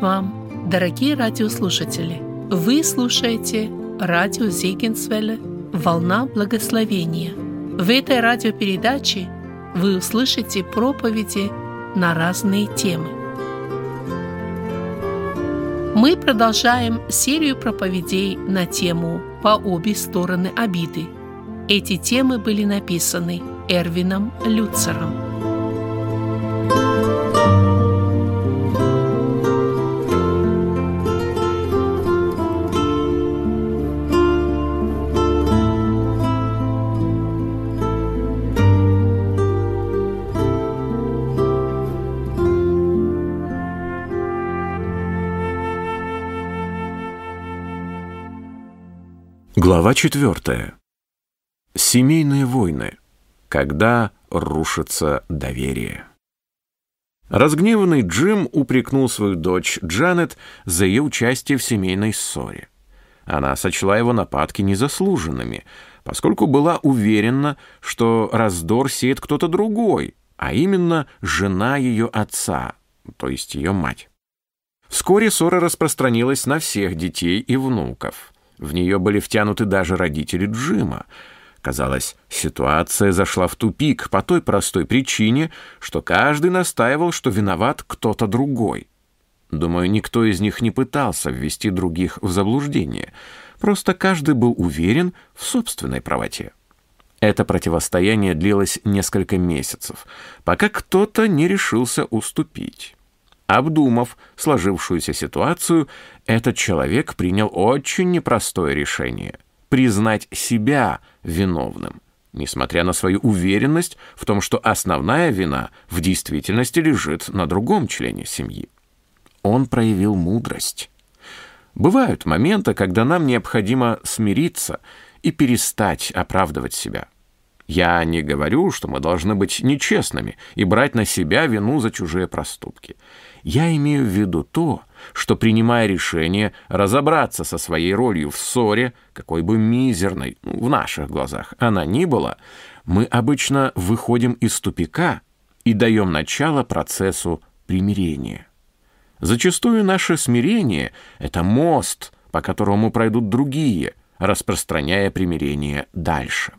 вам, дорогие радиослушатели! Вы слушаете радио Зегенсвелле «Волна благословения». В этой радиопередаче вы услышите проповеди на разные темы. Мы продолжаем серию проповедей на тему «По обе стороны обиды». Эти темы были написаны Эрвином Люцером. Глава четвертая. Семейные войны. Когда рушится доверие. Разгневанный Джим упрекнул свою дочь Джанет за ее участие в семейной ссоре. Она сочла его нападки незаслуженными, поскольку была уверена, что раздор сеет кто-то другой, а именно жена ее отца, то есть ее мать. Вскоре ссора распространилась на всех детей и внуков – в нее были втянуты даже родители Джима. Казалось, ситуация зашла в тупик по той простой причине, что каждый настаивал, что виноват кто-то другой. Думаю, никто из них не пытался ввести других в заблуждение. Просто каждый был уверен в собственной правоте. Это противостояние длилось несколько месяцев, пока кто-то не решился уступить. Обдумав сложившуюся ситуацию, этот человек принял очень непростое решение – признать себя виновным, несмотря на свою уверенность в том, что основная вина в действительности лежит на другом члене семьи. Он проявил мудрость. Бывают моменты, когда нам необходимо смириться и перестать оправдывать себя. Я не говорю, что мы должны быть нечестными и брать на себя вину за чужие проступки – я имею в виду то, что, принимая решение разобраться со своей ролью в ссоре, какой бы мизерной ну, в наших глазах она ни была, мы обычно выходим из тупика и даем начало процессу примирения. Зачастую наше смирение — это мост, по которому пройдут другие, распространяя примирение дальше.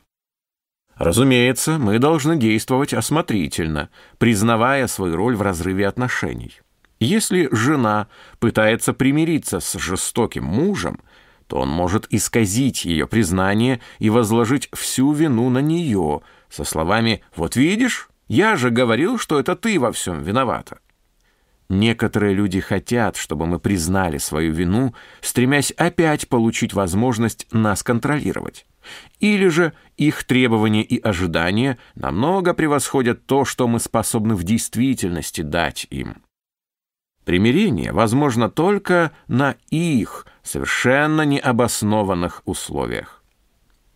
Разумеется, мы должны действовать осмотрительно, признавая свою роль в разрыве отношений. Если жена пытается примириться с жестоким мужем, то он может исказить ее признание и возложить всю вину на нее со словами «Вот видишь, я же говорил, что это ты во всем виновата». Некоторые люди хотят, чтобы мы признали свою вину, стремясь опять получить возможность нас контролировать. Или же их требования и ожидания намного превосходят то, что мы способны в действительности дать им. Примирение возможно только на их совершенно необоснованных условиях.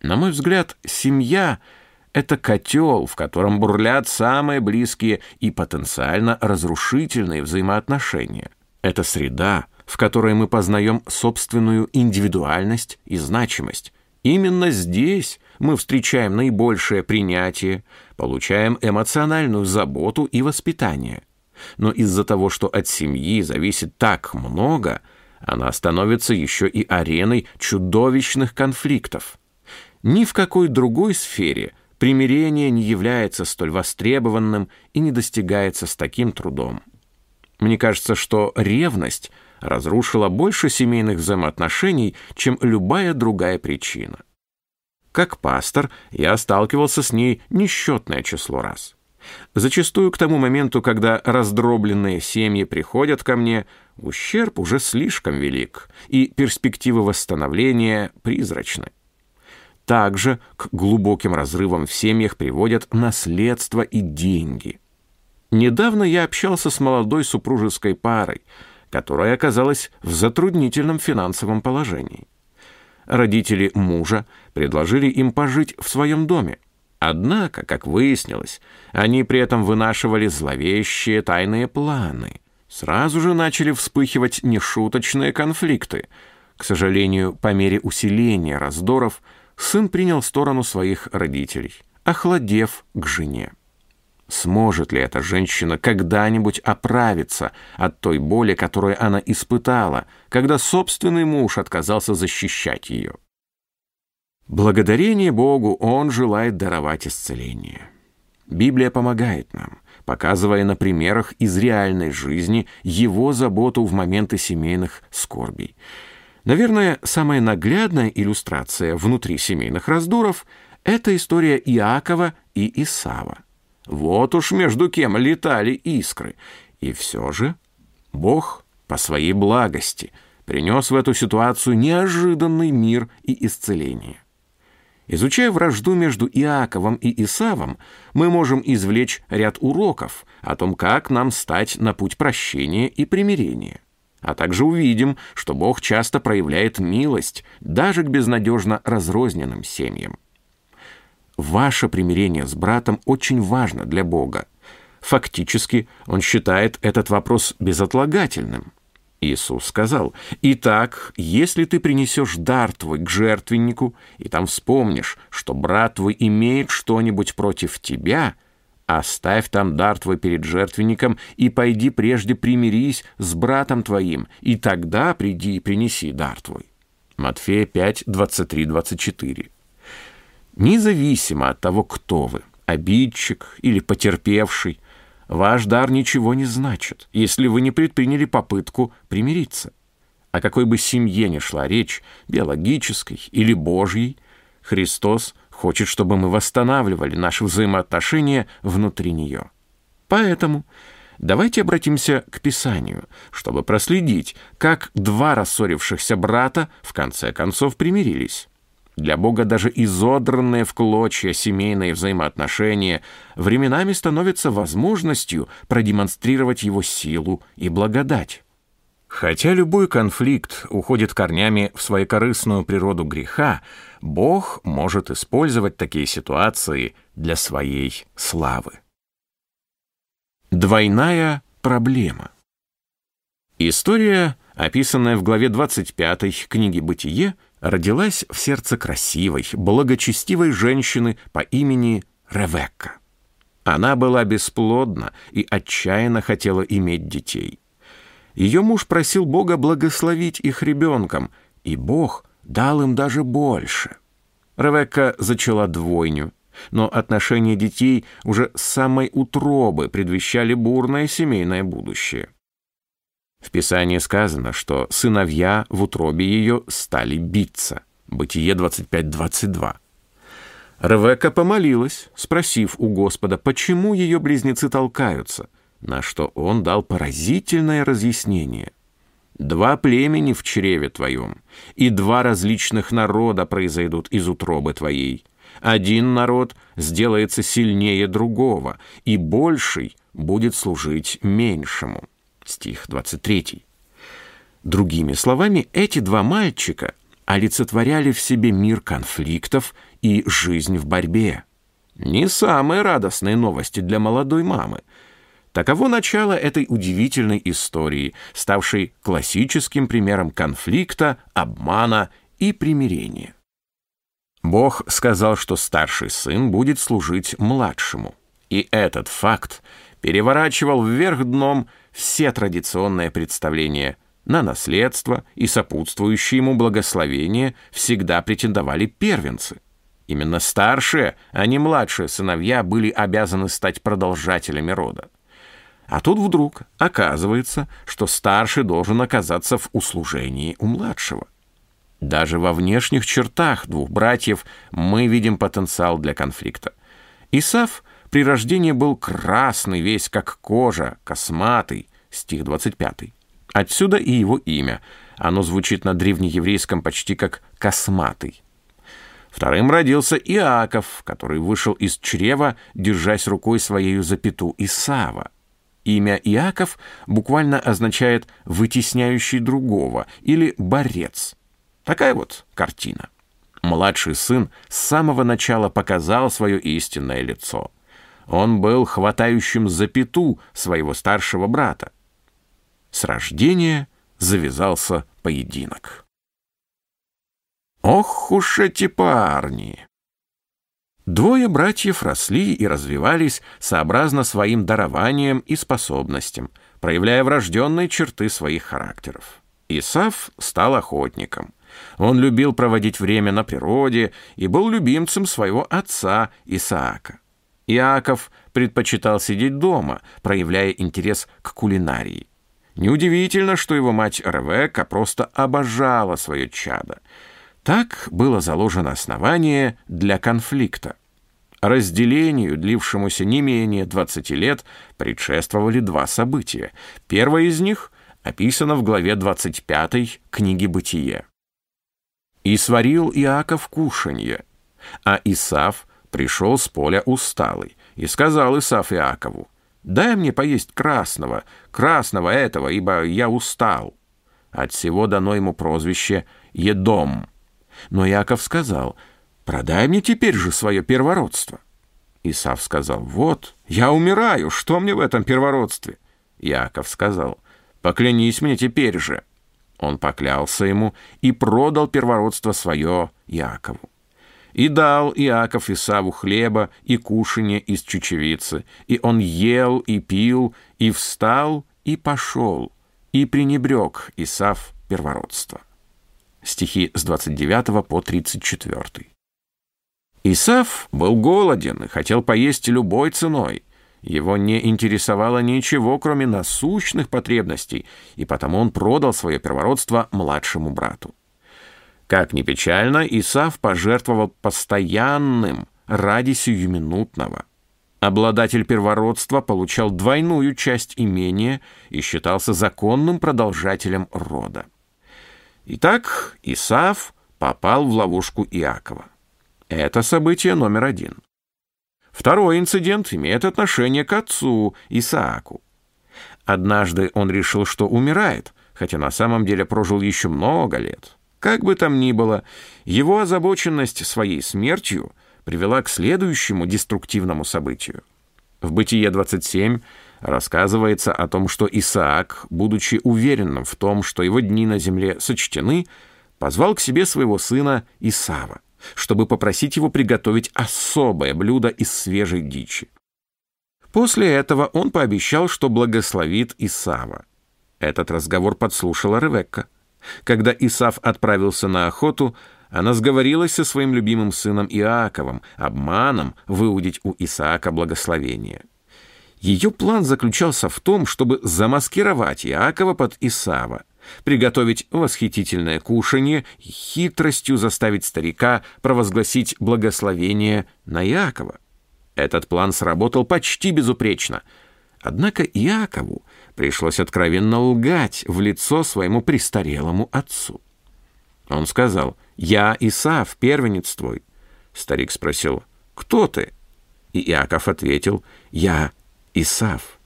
На мой взгляд, семья — это котел, в котором бурлят самые близкие и потенциально разрушительные взаимоотношения. Это среда, в которой мы познаем собственную индивидуальность и значимость. Именно здесь мы встречаем наибольшее принятие, получаем эмоциональную заботу и воспитание — но из-за того, что от семьи зависит так много, она становится еще и ареной чудовищных конфликтов. Ни в какой другой сфере примирение не является столь востребованным и не достигается с таким трудом. Мне кажется, что ревность разрушила больше семейных взаимоотношений, чем любая другая причина. Как пастор я сталкивался с ней несчетное число раз. Зачастую к тому моменту, когда раздробленные семьи приходят ко мне, ущерб уже слишком велик, и перспективы восстановления призрачны. Также к глубоким разрывам в семьях приводят наследство и деньги. Недавно я общался с молодой супружеской парой, которая оказалась в затруднительном финансовом положении. Родители мужа предложили им пожить в своем доме, Однако, как выяснилось, они при этом вынашивали зловещие тайные планы. Сразу же начали вспыхивать нешуточные конфликты. К сожалению, по мере усиления раздоров, сын принял сторону своих родителей, охладев к жене. Сможет ли эта женщина когда-нибудь оправиться от той боли, которую она испытала, когда собственный муж отказался защищать ее? Благодарение Богу Он желает даровать исцеление. Библия помогает нам, показывая на примерах из реальной жизни Его заботу в моменты семейных скорбей. Наверное, самая наглядная иллюстрация внутри семейных раздоров – это история Иакова и Исава. Вот уж между кем летали искры. И все же Бог по своей благости принес в эту ситуацию неожиданный мир и исцеление. Изучая вражду между Иаковом и Исавом, мы можем извлечь ряд уроков о том, как нам стать на путь прощения и примирения. А также увидим, что Бог часто проявляет милость даже к безнадежно разрозненным семьям. Ваше примирение с братом очень важно для Бога. Фактически, он считает этот вопрос безотлагательным. Иисус сказал, «Итак, если ты принесешь дар твой к жертвеннику, и там вспомнишь, что брат твой имеет что-нибудь против тебя, оставь там дар твой перед жертвенником и пойди прежде примирись с братом твоим, и тогда приди и принеси дар твой». Матфея 5, 23, 24. Независимо от того, кто вы, обидчик или потерпевший, ваш дар ничего не значит, если вы не предприняли попытку примириться. О какой бы семье ни шла речь, биологической или божьей, Христос хочет, чтобы мы восстанавливали наши взаимоотношения внутри нее. Поэтому давайте обратимся к Писанию, чтобы проследить, как два рассорившихся брата в конце концов примирились. Для Бога даже изодранные в клочья семейные взаимоотношения временами становятся возможностью продемонстрировать его силу и благодать. Хотя любой конфликт уходит корнями в своекорыстную природу греха, Бог может использовать такие ситуации для своей славы. Двойная проблема. История, описанная в главе 25 книги «Бытие», родилась в сердце красивой, благочестивой женщины по имени Ревекка. Она была бесплодна и отчаянно хотела иметь детей. Ее муж просил Бога благословить их ребенком, и Бог дал им даже больше. Ревекка зачала двойню, но отношения детей уже с самой утробы предвещали бурное семейное будущее. В Писании сказано, что сыновья в утробе ее стали биться. Бытие 25.22. Ревекка помолилась, спросив у Господа, почему ее близнецы толкаются, на что он дал поразительное разъяснение. «Два племени в чреве твоем, и два различных народа произойдут из утробы твоей. Один народ сделается сильнее другого, и больший будет служить меньшему» стих 23. Другими словами, эти два мальчика олицетворяли в себе мир конфликтов и жизнь в борьбе. Не самые радостные новости для молодой мамы. Таково начало этой удивительной истории, ставшей классическим примером конфликта, обмана и примирения. Бог сказал, что старший сын будет служить младшему. И этот факт переворачивал вверх дном все традиционные представления на наследство и сопутствующие ему благословения всегда претендовали первенцы. Именно старшие, а не младшие сыновья были обязаны стать продолжателями рода. А тут вдруг оказывается, что старший должен оказаться в услужении у младшего. Даже во внешних чертах двух братьев мы видим потенциал для конфликта. Исаф при рождении был красный весь, как кожа, косматый, стих 25. Отсюда и его имя. Оно звучит на древнееврейском почти как «косматый». Вторым родился Иаков, который вышел из чрева, держась рукой своей за пету Исава. Имя Иаков буквально означает «вытесняющий другого» или «борец». Такая вот картина. Младший сын с самого начала показал свое истинное лицо. Он был хватающим за пету своего старшего брата. С рождения завязался поединок. Ох уж эти парни! Двое братьев росли и развивались сообразно своим дарованием и способностям, проявляя врожденные черты своих характеров. Исав стал охотником. Он любил проводить время на природе и был любимцем своего отца Исаака. Иаков предпочитал сидеть дома, проявляя интерес к кулинарии. Неудивительно, что его мать Ревекка просто обожала свое чадо. Так было заложено основание для конфликта. Разделению, длившемуся не менее 20 лет, предшествовали два события. Первое из них описано в главе 25 книги «Бытие». «И сварил Иаков кушанье, а Исав пришел с поля усталый, и сказал Исав Иакову, «Дай мне поесть красного, красного этого, ибо я устал». От всего дано ему прозвище «Едом». Но Иаков сказал, «Продай мне теперь же свое первородство». Исав сказал, «Вот, я умираю, что мне в этом первородстве?» Иаков сказал, «Поклянись мне теперь же». Он поклялся ему и продал первородство свое Иакову. И дал Иаков Исаву хлеба и кушанье из чечевицы, и он ел и пил, и встал, и пошел, и пренебрег Исав первородство. Стихи с 29 по 34. Исав был голоден и хотел поесть любой ценой. Его не интересовало ничего, кроме насущных потребностей, и потому он продал свое первородство младшему брату. Как ни печально, Исав пожертвовал постоянным ради сиюминутного. Обладатель первородства получал двойную часть имения и считался законным продолжателем рода. Итак, Исав попал в ловушку Иакова. Это событие номер один. Второй инцидент имеет отношение к отцу Исааку. Однажды он решил, что умирает, хотя на самом деле прожил еще много лет. Как бы там ни было, его озабоченность своей смертью привела к следующему деструктивному событию. В «Бытие 27» рассказывается о том, что Исаак, будучи уверенным в том, что его дни на земле сочтены, позвал к себе своего сына Исава, чтобы попросить его приготовить особое блюдо из свежей дичи. После этого он пообещал, что благословит Исава. Этот разговор подслушала Ревекка. Когда Исав отправился на охоту, она сговорилась со своим любимым сыном Иаковом, обманом выудить у Исаака благословение. Ее план заключался в том, чтобы замаскировать Иакова под Исава, приготовить восхитительное кушанье и хитростью заставить старика провозгласить благословение на Иакова. Этот план сработал почти безупречно. Однако Иакову пришлось откровенно лгать в лицо своему престарелому отцу. Он сказал, «Я Исав, первенец твой». Старик спросил, «Кто ты?» И Иаков ответил, «Я Исав».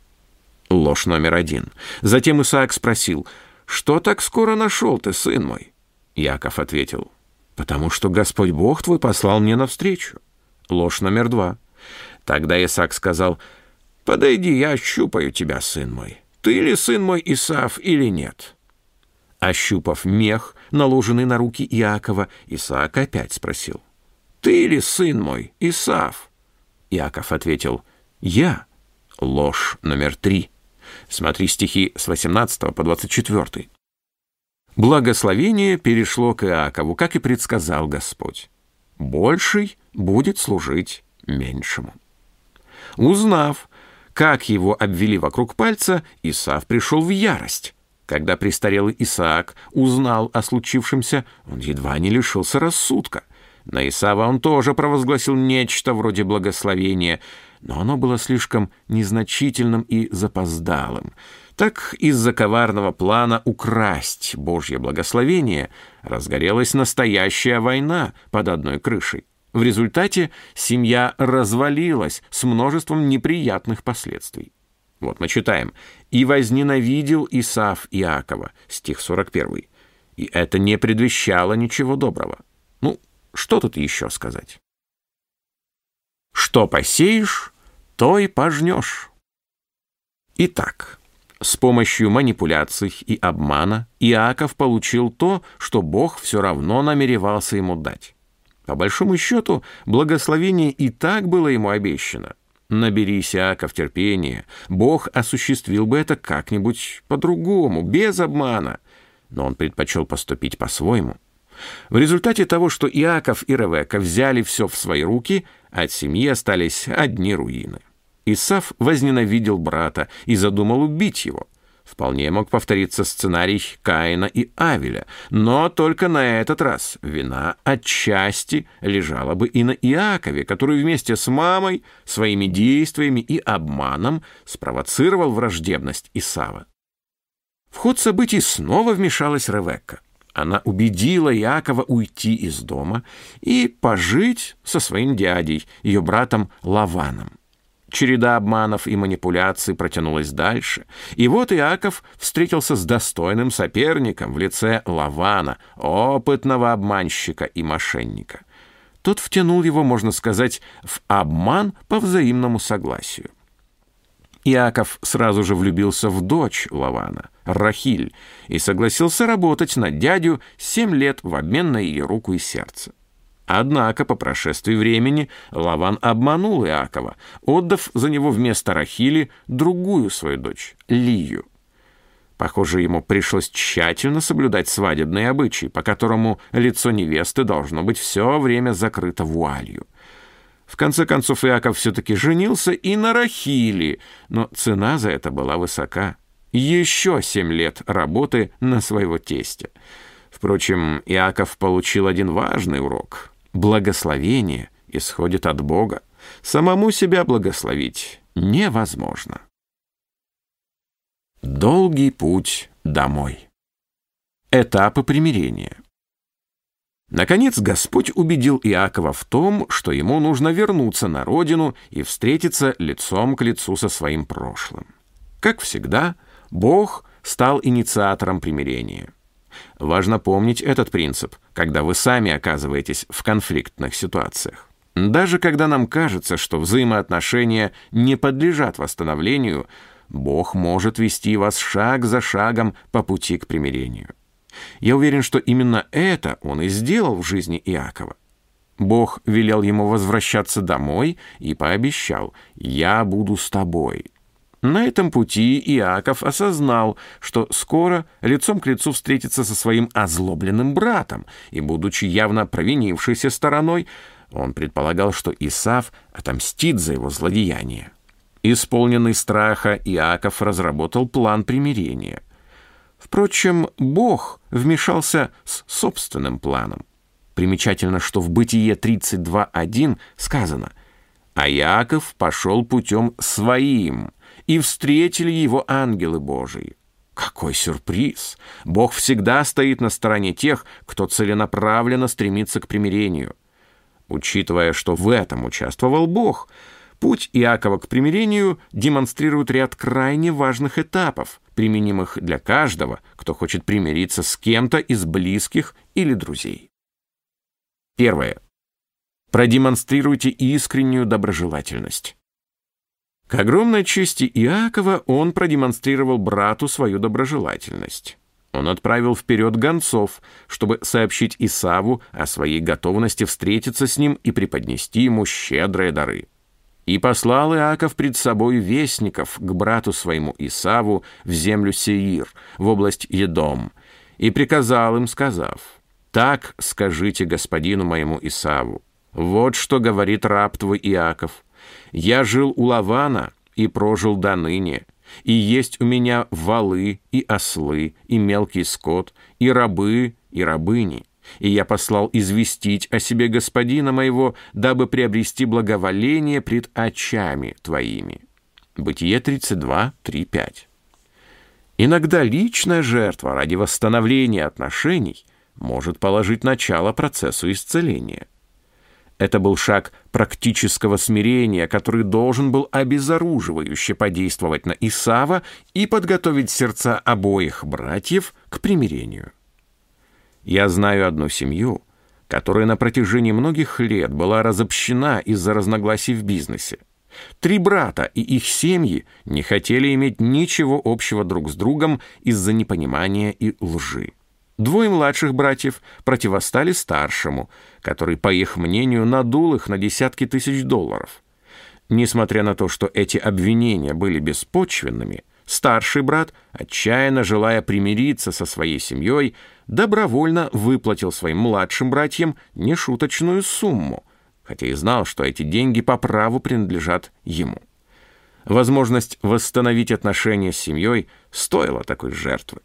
Ложь номер один. Затем Исаак спросил, «Что так скоро нашел ты, сын мой?» Иаков ответил, «Потому что Господь Бог твой послал мне навстречу». Ложь номер два. Тогда Исаак сказал, «Подойди, я ощупаю тебя, сын мой» ты ли сын мой Исаав или нет?» Ощупав мех, наложенный на руки Иакова, Исаак опять спросил, «Ты ли сын мой Исаав?» Иаков ответил, «Я». Ложь номер три. Смотри стихи с 18 по 24. Благословение перешло к Иакову, как и предсказал Господь. Больший будет служить меньшему. Узнав, как его обвели вокруг пальца, Исаав пришел в ярость. Когда престарелый Исаак узнал о случившемся, он едва не лишился рассудка. На Исава он тоже провозгласил нечто вроде благословения, но оно было слишком незначительным и запоздалым. Так из-за коварного плана украсть Божье благословение разгорелась настоящая война под одной крышей. В результате семья развалилась с множеством неприятных последствий. Вот мы читаем. «И возненавидел Исаав Иакова», стих 41. И это не предвещало ничего доброго. Ну, что тут еще сказать? Что посеешь, то и пожнешь. Итак, с помощью манипуляций и обмана Иаков получил то, что Бог все равно намеревался ему дать. По большому счету, благословение и так было ему обещано. Наберись, Иаков, терпения. Бог осуществил бы это как-нибудь по-другому, без обмана. Но он предпочел поступить по-своему. В результате того, что Иаков и Ревека взяли все в свои руки, от семьи остались одни руины. Исав возненавидел брата и задумал убить его – Вполне мог повториться сценарий Каина и Авеля, но только на этот раз вина отчасти лежала бы и на Иакове, который вместе с мамой своими действиями и обманом спровоцировал враждебность Исава. В ход событий снова вмешалась Ревекка. Она убедила Иакова уйти из дома и пожить со своим дядей, ее братом Лаваном. Череда обманов и манипуляций протянулась дальше, и вот Иаков встретился с достойным соперником в лице Лавана, опытного обманщика и мошенника. Тот втянул его, можно сказать, в обман по взаимному согласию. Иаков сразу же влюбился в дочь Лавана, Рахиль, и согласился работать на дядю семь лет в обмен на ее руку и сердце. Однако по прошествии времени Лаван обманул Иакова, отдав за него вместо Рахили другую свою дочь, Лию. Похоже, ему пришлось тщательно соблюдать свадебные обычаи, по которому лицо невесты должно быть все время закрыто вуалью. В конце концов, Иаков все-таки женился и на Рахили, но цена за это была высока. Еще семь лет работы на своего тестя. Впрочем, Иаков получил один важный урок. Благословение исходит от Бога. Самому себя благословить невозможно. Долгий путь домой. Этапы примирения. Наконец Господь убедил Иакова в том, что ему нужно вернуться на родину и встретиться лицом к лицу со своим прошлым. Как всегда, Бог стал инициатором примирения. Важно помнить этот принцип, когда вы сами оказываетесь в конфликтных ситуациях. Даже когда нам кажется, что взаимоотношения не подлежат восстановлению, Бог может вести вас шаг за шагом по пути к примирению. Я уверен, что именно это он и сделал в жизни Иакова. Бог велел ему возвращаться домой и пообещал «Я буду с тобой». На этом пути Иаков осознал, что скоро лицом к лицу встретится со своим озлобленным братом, и, будучи явно провинившейся стороной, он предполагал, что Исав отомстит за его злодеяние. Исполненный страха, Иаков разработал план примирения. Впрочем, Бог вмешался с собственным планом. Примечательно, что в Бытие 32.1 сказано «А Иаков пошел путем своим» и встретили его ангелы Божии. Какой сюрприз! Бог всегда стоит на стороне тех, кто целенаправленно стремится к примирению. Учитывая, что в этом участвовал Бог, путь Иакова к примирению демонстрирует ряд крайне важных этапов, применимых для каждого, кто хочет примириться с кем-то из близких или друзей. Первое. Продемонстрируйте искреннюю доброжелательность. К огромной чести Иакова он продемонстрировал брату свою доброжелательность. Он отправил вперед гонцов, чтобы сообщить Исаву о своей готовности встретиться с ним и преподнести ему щедрые дары. И послал Иаков пред собой вестников к брату своему Исаву в землю Сеир, в область Едом, и приказал им, сказав, «Так скажите господину моему Исаву, вот что говорит раб твой Иаков, я жил у Лавана и прожил до ныне, и есть у меня валы и ослы, и мелкий скот, и рабы, и рабыни. И я послал известить о себе господина моего, дабы приобрести благоволение пред очами твоими». Бытие 32, 3, 5. Иногда личная жертва ради восстановления отношений может положить начало процессу исцеления. Это был шаг практического смирения, который должен был обезоруживающе подействовать на Исава и подготовить сердца обоих братьев к примирению. Я знаю одну семью, которая на протяжении многих лет была разобщена из-за разногласий в бизнесе. Три брата и их семьи не хотели иметь ничего общего друг с другом из-за непонимания и лжи. Двое младших братьев противостали старшему, который, по их мнению, надул их на десятки тысяч долларов. Несмотря на то, что эти обвинения были беспочвенными, старший брат, отчаянно желая примириться со своей семьей, добровольно выплатил своим младшим братьям нешуточную сумму, хотя и знал, что эти деньги по праву принадлежат ему. Возможность восстановить отношения с семьей стоила такой жертвы.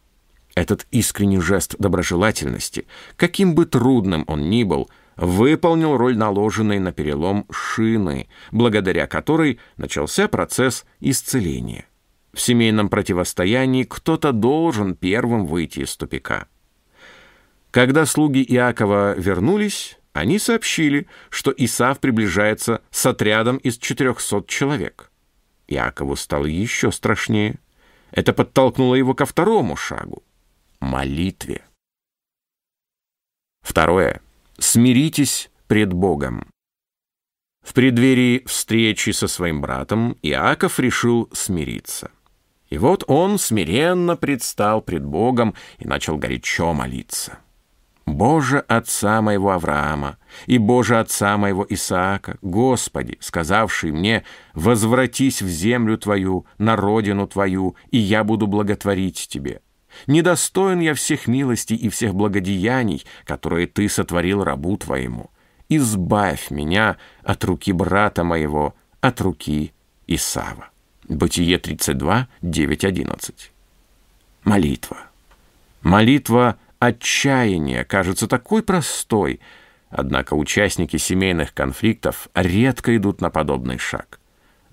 Этот искренний жест доброжелательности, каким бы трудным он ни был, выполнил роль наложенной на перелом шины, благодаря которой начался процесс исцеления. В семейном противостоянии кто-то должен первым выйти из тупика. Когда слуги Иакова вернулись, они сообщили, что Исав приближается с отрядом из 400 человек. Иакову стало еще страшнее. Это подтолкнуло его ко второму шагу — молитве. Второе. Смиритесь пред Богом. В преддверии встречи со своим братом Иаков решил смириться. И вот он смиренно предстал пред Богом и начал горячо молиться. «Боже отца моего Авраама и Боже отца моего Исаака, Господи, сказавший мне, возвратись в землю Твою, на родину Твою, и я буду благотворить Тебе. Недостоин я всех милостей и всех благодеяний, которые Ты сотворил рабу Твоему. Избавь меня от руки брата моего, от руки Исава». Бытие 32, 9, 11. Молитва. Молитва отчаяния кажется такой простой, однако участники семейных конфликтов редко идут на подобный шаг.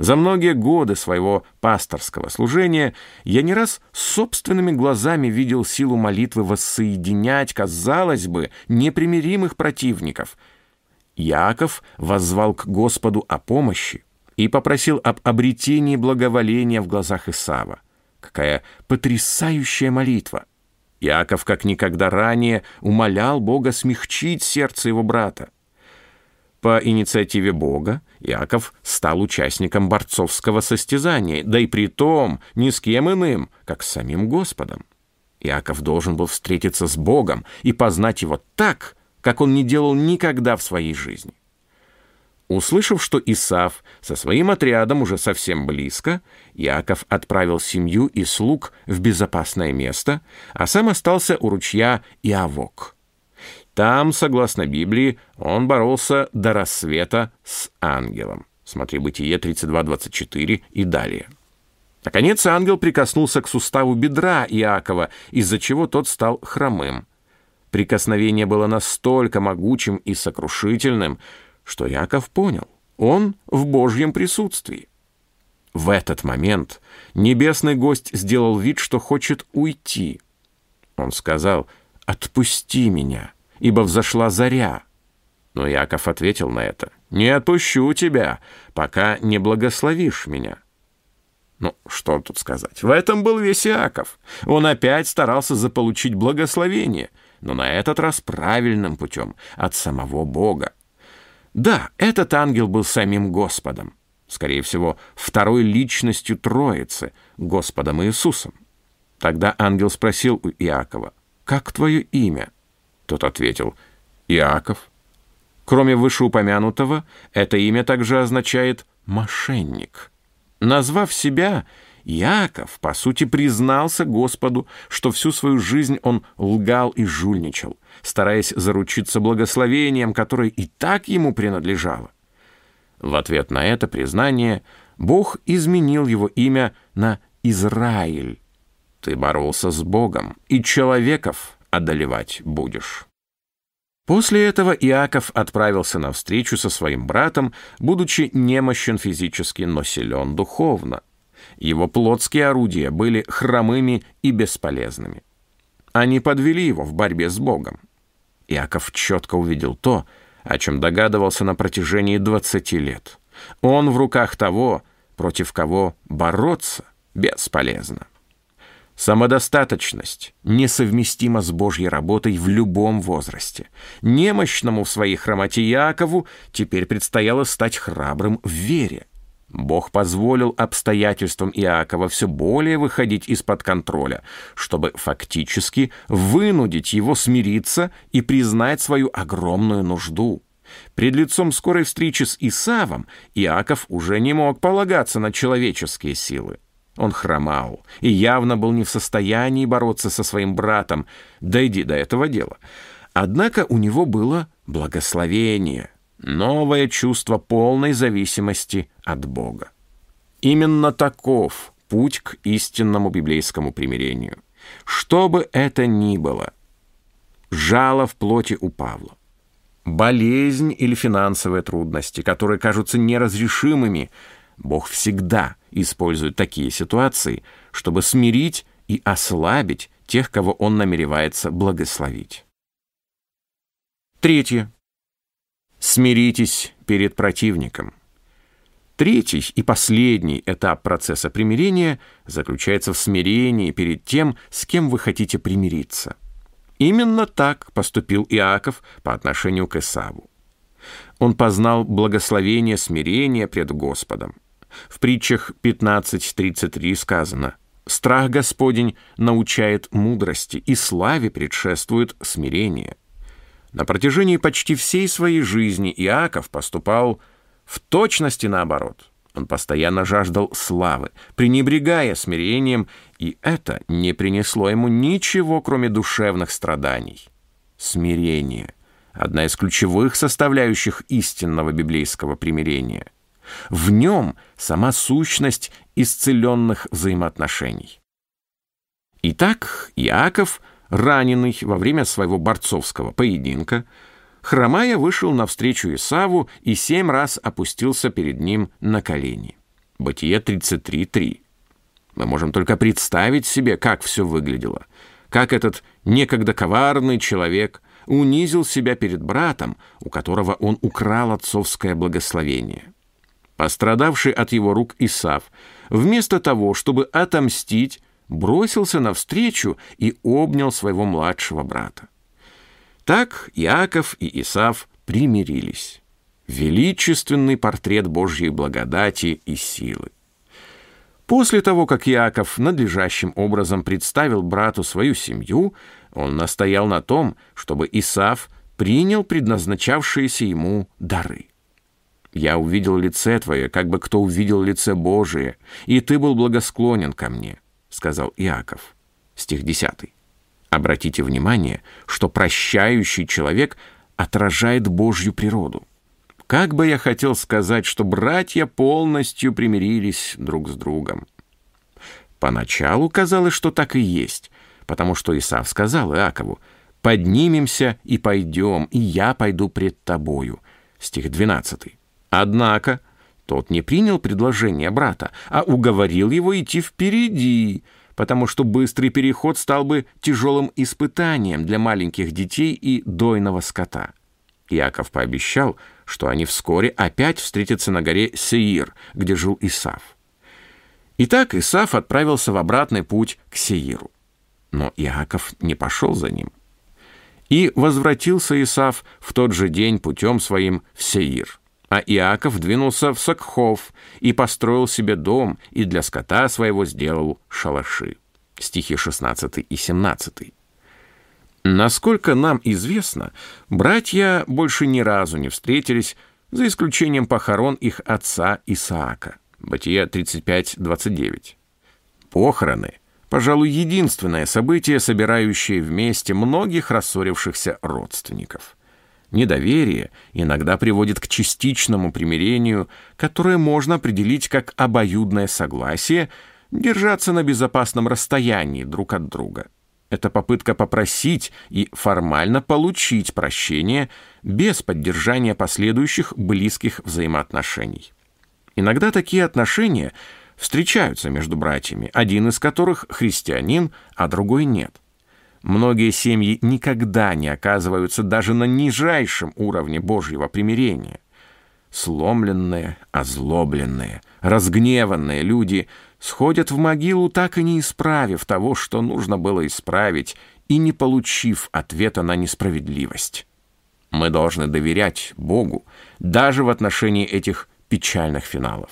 За многие годы своего пасторского служения я не раз собственными глазами видел силу молитвы воссоединять, казалось бы, непримиримых противников. Яков воззвал к Господу о помощи, и попросил об обретении благоволения в глазах Исава. Какая потрясающая молитва! Иаков, как никогда ранее, умолял Бога смягчить сердце его брата. По инициативе Бога Иаков стал участником борцовского состязания, да и при том ни с кем иным, как с самим Господом. Иаков должен был встретиться с Богом и познать его так, как он не делал никогда в своей жизни. Услышав, что Исав со своим отрядом уже совсем близко, Яков отправил семью и слуг в безопасное место, а сам остался у ручья Иавок. Там, согласно Библии, он боролся до рассвета с ангелом. Смотри Бытие 32.24 и далее. Наконец ангел прикоснулся к суставу бедра Иакова, из-за чего тот стал хромым. Прикосновение было настолько могучим и сокрушительным, что Яков понял, он в Божьем присутствии. В этот момент небесный гость сделал вид, что хочет уйти. Он сказал «Отпусти меня, ибо взошла заря». Но Яков ответил на это «Не отпущу тебя, пока не благословишь меня». Ну, что тут сказать? В этом был весь Иаков. Он опять старался заполучить благословение, но на этот раз правильным путем, от самого Бога. Да, этот ангел был самим Господом, скорее всего, второй личностью Троицы, Господом Иисусом. Тогда ангел спросил у Иакова, «Как твое имя?» Тот ответил, «Иаков». Кроме вышеупомянутого, это имя также означает «мошенник». Назвав себя, Иаков, по сути, признался Господу, что всю свою жизнь он лгал и жульничал, стараясь заручиться благословением, которое и так ему принадлежало. В ответ на это признание Бог изменил его имя на Израиль. Ты боролся с Богом, и человеков одолевать будешь. После этого Иаков отправился на встречу со своим братом, будучи немощен физически, но силен духовно. Его плотские орудия были хромыми и бесполезными. Они подвели его в борьбе с Богом. Иаков четко увидел то, о чем догадывался на протяжении 20 лет. Он в руках того, против кого бороться бесполезно. Самодостаточность несовместима с Божьей работой в любом возрасте. Немощному в своей хромоте Якову теперь предстояло стать храбрым в вере. Бог позволил обстоятельствам Иакова все более выходить из-под контроля, чтобы фактически вынудить его смириться и признать свою огромную нужду. Пред лицом скорой встречи с Исавом Иаков уже не мог полагаться на человеческие силы. Он хромал и явно был не в состоянии бороться со своим братом, дойди до этого дела. Однако у него было благословение, новое чувство полной зависимости от Бога. Именно таков путь к истинному библейскому примирению. Что бы это ни было, жало в плоти у Павла, болезнь или финансовые трудности, которые кажутся неразрешимыми, Бог всегда использует такие ситуации, чтобы смирить и ослабить тех, кого Он намеревается благословить. Третье. Смиритесь перед противником. Третий и последний этап процесса примирения заключается в смирении перед тем, с кем вы хотите примириться. Именно так поступил Иаков по отношению к Исаву. Он познал благословение смирения пред Господом. В притчах 15.33 сказано «Страх Господень научает мудрости, и славе предшествует смирение». На протяжении почти всей своей жизни Иаков поступал в точности наоборот. Он постоянно жаждал славы, пренебрегая смирением, и это не принесло ему ничего, кроме душевных страданий. Смирение — одна из ключевых составляющих истинного библейского примирения. В нем сама сущность исцеленных взаимоотношений. Итак, Иаков — раненый во время своего борцовского поединка, хромая вышел навстречу Исаву и семь раз опустился перед ним на колени. Бытие 33.3. Мы можем только представить себе, как все выглядело, как этот некогда коварный человек унизил себя перед братом, у которого он украл отцовское благословение. Пострадавший от его рук Исав, вместо того, чтобы отомстить, бросился навстречу и обнял своего младшего брата. Так Иаков и Исав примирились. Величественный портрет Божьей благодати и силы. После того, как Иаков надлежащим образом представил брату свою семью, он настоял на том, чтобы Исав принял предназначавшиеся ему дары. «Я увидел лице твое, как бы кто увидел лице Божие, и ты был благосклонен ко мне сказал Иаков. Стих 10. Обратите внимание, что прощающий человек отражает Божью природу. Как бы я хотел сказать, что братья полностью примирились друг с другом. Поначалу казалось, что так и есть, потому что Исав сказал Иакову, «Поднимемся и пойдем, и я пойду пред тобою». Стих 12. Однако тот не принял предложение брата, а уговорил его идти впереди, потому что быстрый переход стал бы тяжелым испытанием для маленьких детей и дойного скота. Яков пообещал, что они вскоре опять встретятся на горе Сеир, где жил Исав. Итак, Исав отправился в обратный путь к Сеиру. Но Иаков не пошел за ним. И возвратился Исав в тот же день путем своим в Сеир. А Иаков двинулся в Сакхов и построил себе дом, и для скота своего сделал шалаши. Стихи 16 и 17. Насколько нам известно, братья больше ни разу не встретились, за исключением похорон их отца Исаака. Бытие 35-29. Похороны – пожалуй, единственное событие, собирающее вместе многих рассорившихся родственников – Недоверие иногда приводит к частичному примирению, которое можно определить как обоюдное согласие держаться на безопасном расстоянии друг от друга. Это попытка попросить и формально получить прощение без поддержания последующих близких взаимоотношений. Иногда такие отношения встречаются между братьями, один из которых христианин, а другой нет. Многие семьи никогда не оказываются даже на нижайшем уровне Божьего примирения. Сломленные, озлобленные, разгневанные люди сходят в могилу, так и не исправив того, что нужно было исправить, и не получив ответа на несправедливость. Мы должны доверять Богу даже в отношении этих печальных финалов.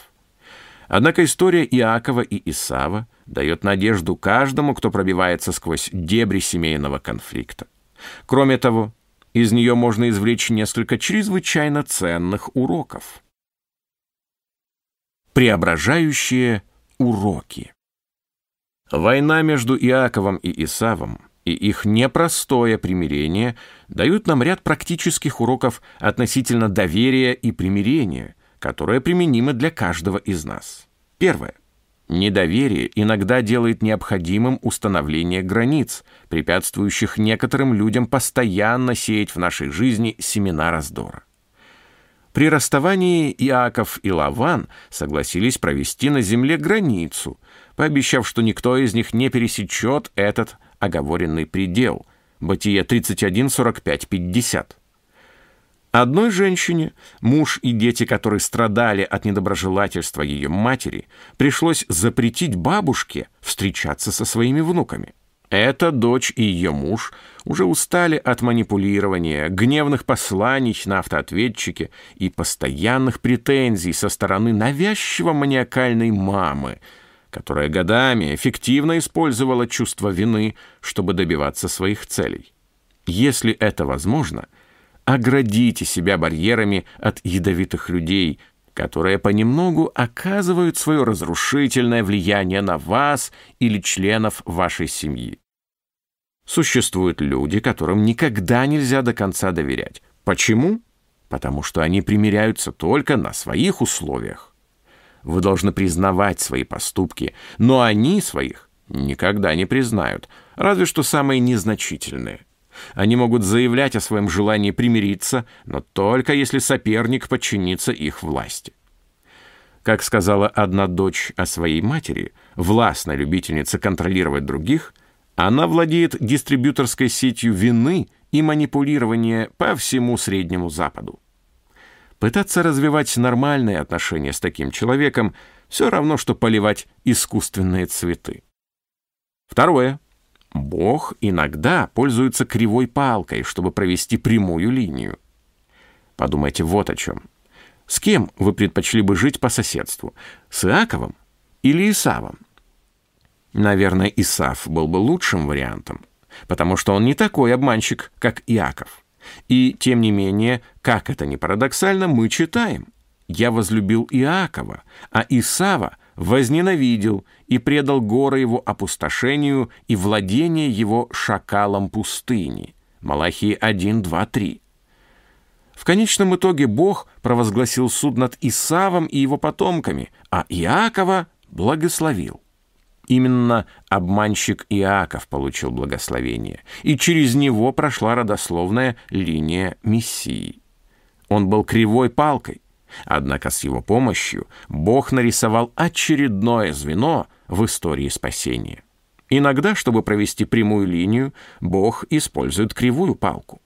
Однако история Иакова и Исава дает надежду каждому, кто пробивается сквозь дебри семейного конфликта. Кроме того, из нее можно извлечь несколько чрезвычайно ценных уроков. Преображающие уроки. Война между Иаковом и Исавом и их непростое примирение дают нам ряд практических уроков относительно доверия и примирения, которые применимы для каждого из нас. Первое. Недоверие иногда делает необходимым установление границ, препятствующих некоторым людям постоянно сеять в нашей жизни семена раздора. При расставании Иаков и Лаван согласились провести на земле границу, пообещав, что никто из них не пересечет этот оговоренный предел. Бытие 31, 45, 50. Одной женщине, муж и дети которые страдали от недоброжелательства ее матери, пришлось запретить бабушке встречаться со своими внуками. Эта дочь и ее муж уже устали от манипулирования, гневных посланий на автоответчике и постоянных претензий со стороны навязчиво маниакальной мамы, которая годами эффективно использовала чувство вины, чтобы добиваться своих целей. Если это возможно, оградите себя барьерами от ядовитых людей, которые понемногу оказывают свое разрушительное влияние на вас или членов вашей семьи. Существуют люди, которым никогда нельзя до конца доверять. Почему? Потому что они примиряются только на своих условиях. Вы должны признавать свои поступки, но они своих никогда не признают, разве что самые незначительные. Они могут заявлять о своем желании примириться, но только если соперник подчинится их власти. Как сказала одна дочь о своей матери, властная любительница контролировать других, она владеет дистрибьюторской сетью вины и манипулирования по всему Среднему Западу. Пытаться развивать нормальные отношения с таким человеком все равно, что поливать искусственные цветы. Второе. Бог иногда пользуется кривой палкой, чтобы провести прямую линию. Подумайте вот о чем. С кем вы предпочли бы жить по соседству? С Иаковом или Исавом? Наверное, Исав был бы лучшим вариантом, потому что он не такой обманщик, как Иаков. И, тем не менее, как это ни парадоксально, мы читаем. «Я возлюбил Иакова, а Исава возненавидел и предал горы его опустошению и владение его шакалом пустыни». Малахии 1, 2, 3. В конечном итоге Бог провозгласил суд над Исавом и его потомками, а Иакова благословил. Именно обманщик Иаков получил благословение, и через него прошла родословная линия Мессии. Он был кривой палкой, однако с его помощью Бог нарисовал очередное звено в истории спасения. Иногда, чтобы провести прямую линию, Бог использует кривую палку.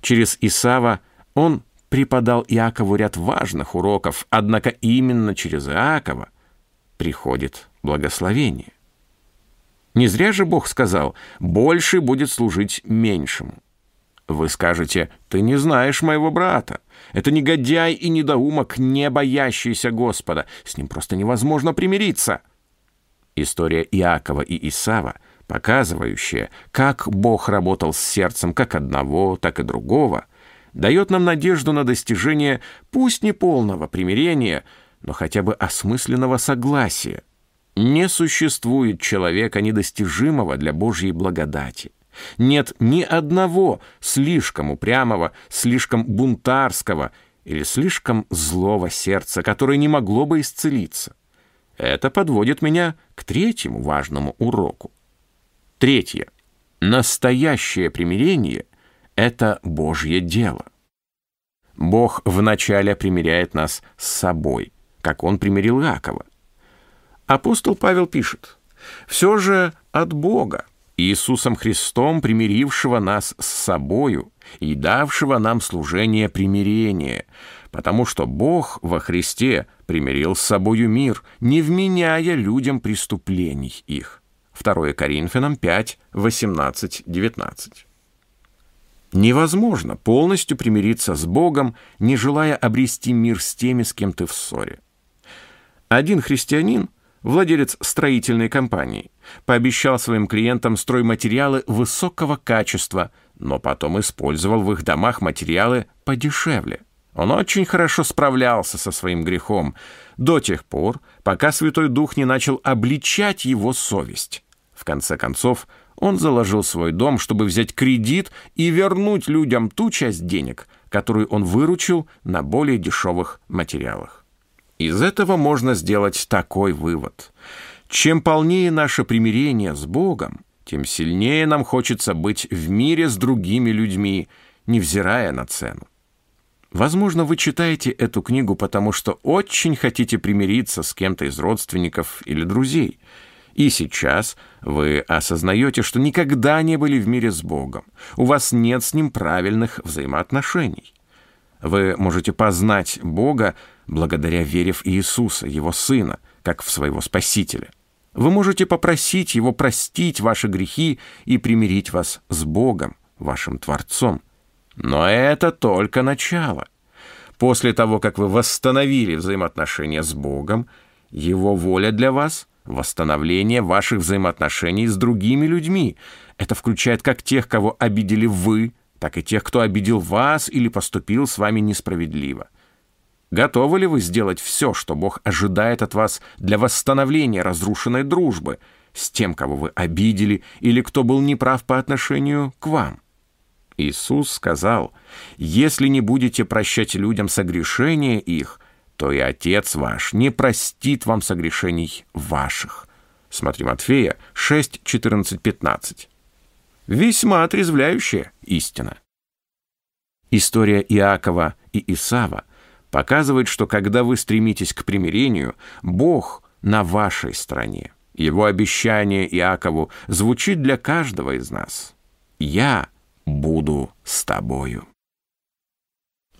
Через Исава он преподал Иакову ряд важных уроков, однако именно через Иакова приходит благословение. Не зря же Бог сказал, больше будет служить меньшему. Вы скажете, ты не знаешь моего брата. Это негодяй и недоумок, не боящийся Господа. С ним просто невозможно примириться. История Иакова и Исава, показывающая, как Бог работал с сердцем как одного, так и другого, дает нам надежду на достижение пусть не полного примирения, но хотя бы осмысленного согласия. Не существует человека недостижимого для Божьей благодати. Нет ни одного слишком упрямого, слишком бунтарского или слишком злого сердца, которое не могло бы исцелиться. Это подводит меня к третьему важному уроку. Третье. Настоящее примирение — это Божье дело. Бог вначале примиряет нас с собой, как Он примирил Иакова. Апостол Павел пишет, «Все же от Бога, Иисусом Христом, примирившего нас с собою и давшего нам служение примирения, потому что Бог во Христе примирил с собою мир, не вменяя людям преступлений их». 2 Коринфянам 5, 18, 19. Невозможно полностью примириться с Богом, не желая обрести мир с теми, с кем ты в ссоре. Один христианин, владелец строительной компании, пообещал своим клиентам стройматериалы высокого качества, но потом использовал в их домах материалы подешевле. Он очень хорошо справлялся со своим грехом до тех пор, пока Святой Дух не начал обличать его совесть. В конце концов, он заложил свой дом, чтобы взять кредит и вернуть людям ту часть денег, которую он выручил на более дешевых материалах. Из этого можно сделать такой вывод. Чем полнее наше примирение с Богом, тем сильнее нам хочется быть в мире с другими людьми, невзирая на цену. Возможно, вы читаете эту книгу, потому что очень хотите примириться с кем-то из родственников или друзей. И сейчас вы осознаете, что никогда не были в мире с Богом. У вас нет с Ним правильных взаимоотношений. Вы можете познать Бога благодаря вере в Иисуса, Его Сына, как в своего Спасителя. Вы можете попросить Его простить ваши грехи и примирить вас с Богом, вашим Творцом. Но это только начало. После того, как вы восстановили взаимоотношения с Богом, Его воля для вас — восстановление ваших взаимоотношений с другими людьми. Это включает как тех, кого обидели вы, так и тех, кто обидел вас или поступил с вами несправедливо. Готовы ли вы сделать все, что Бог ожидает от вас для восстановления разрушенной дружбы с тем, кого вы обидели или кто был неправ по отношению к вам? Иисус сказал, «Если не будете прощать людям согрешения их, то и Отец ваш не простит вам согрешений ваших». Смотри Матфея 6, 14, 15. Весьма отрезвляющая истина. История Иакова и Исава показывает, что когда вы стремитесь к примирению, Бог на вашей стороне. Его обещание Иакову звучит для каждого из нас. «Я буду с тобою».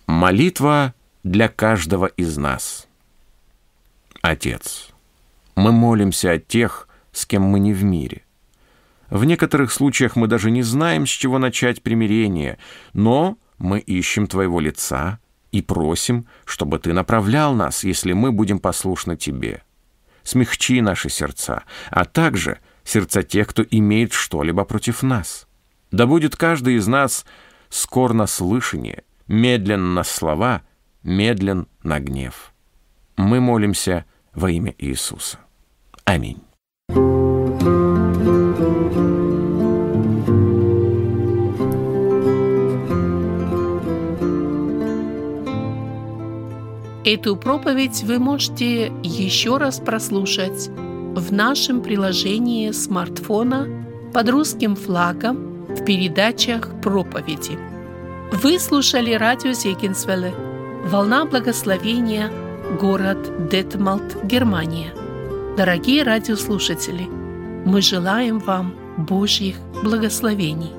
Молитва для каждого из нас. Отец, мы молимся о тех, с кем мы не в мире. В некоторых случаях мы даже не знаем, с чего начать примирение, но мы ищем Твоего лица и просим, чтобы Ты направлял нас, если мы будем послушны Тебе. Смягчи наши сердца, а также сердца тех, кто имеет что-либо против нас. Да будет каждый из нас скор на слышание, медлен на слова, медлен на гнев. Мы молимся во имя Иисуса. Аминь. Эту проповедь вы можете еще раз прослушать в нашем приложении смартфона под русским флагом в передачах проповеди. Вы слушали радио Зегенсвелле «Волна благословения», город Детмалт, Германия. Дорогие радиослушатели, мы желаем вам Божьих благословений.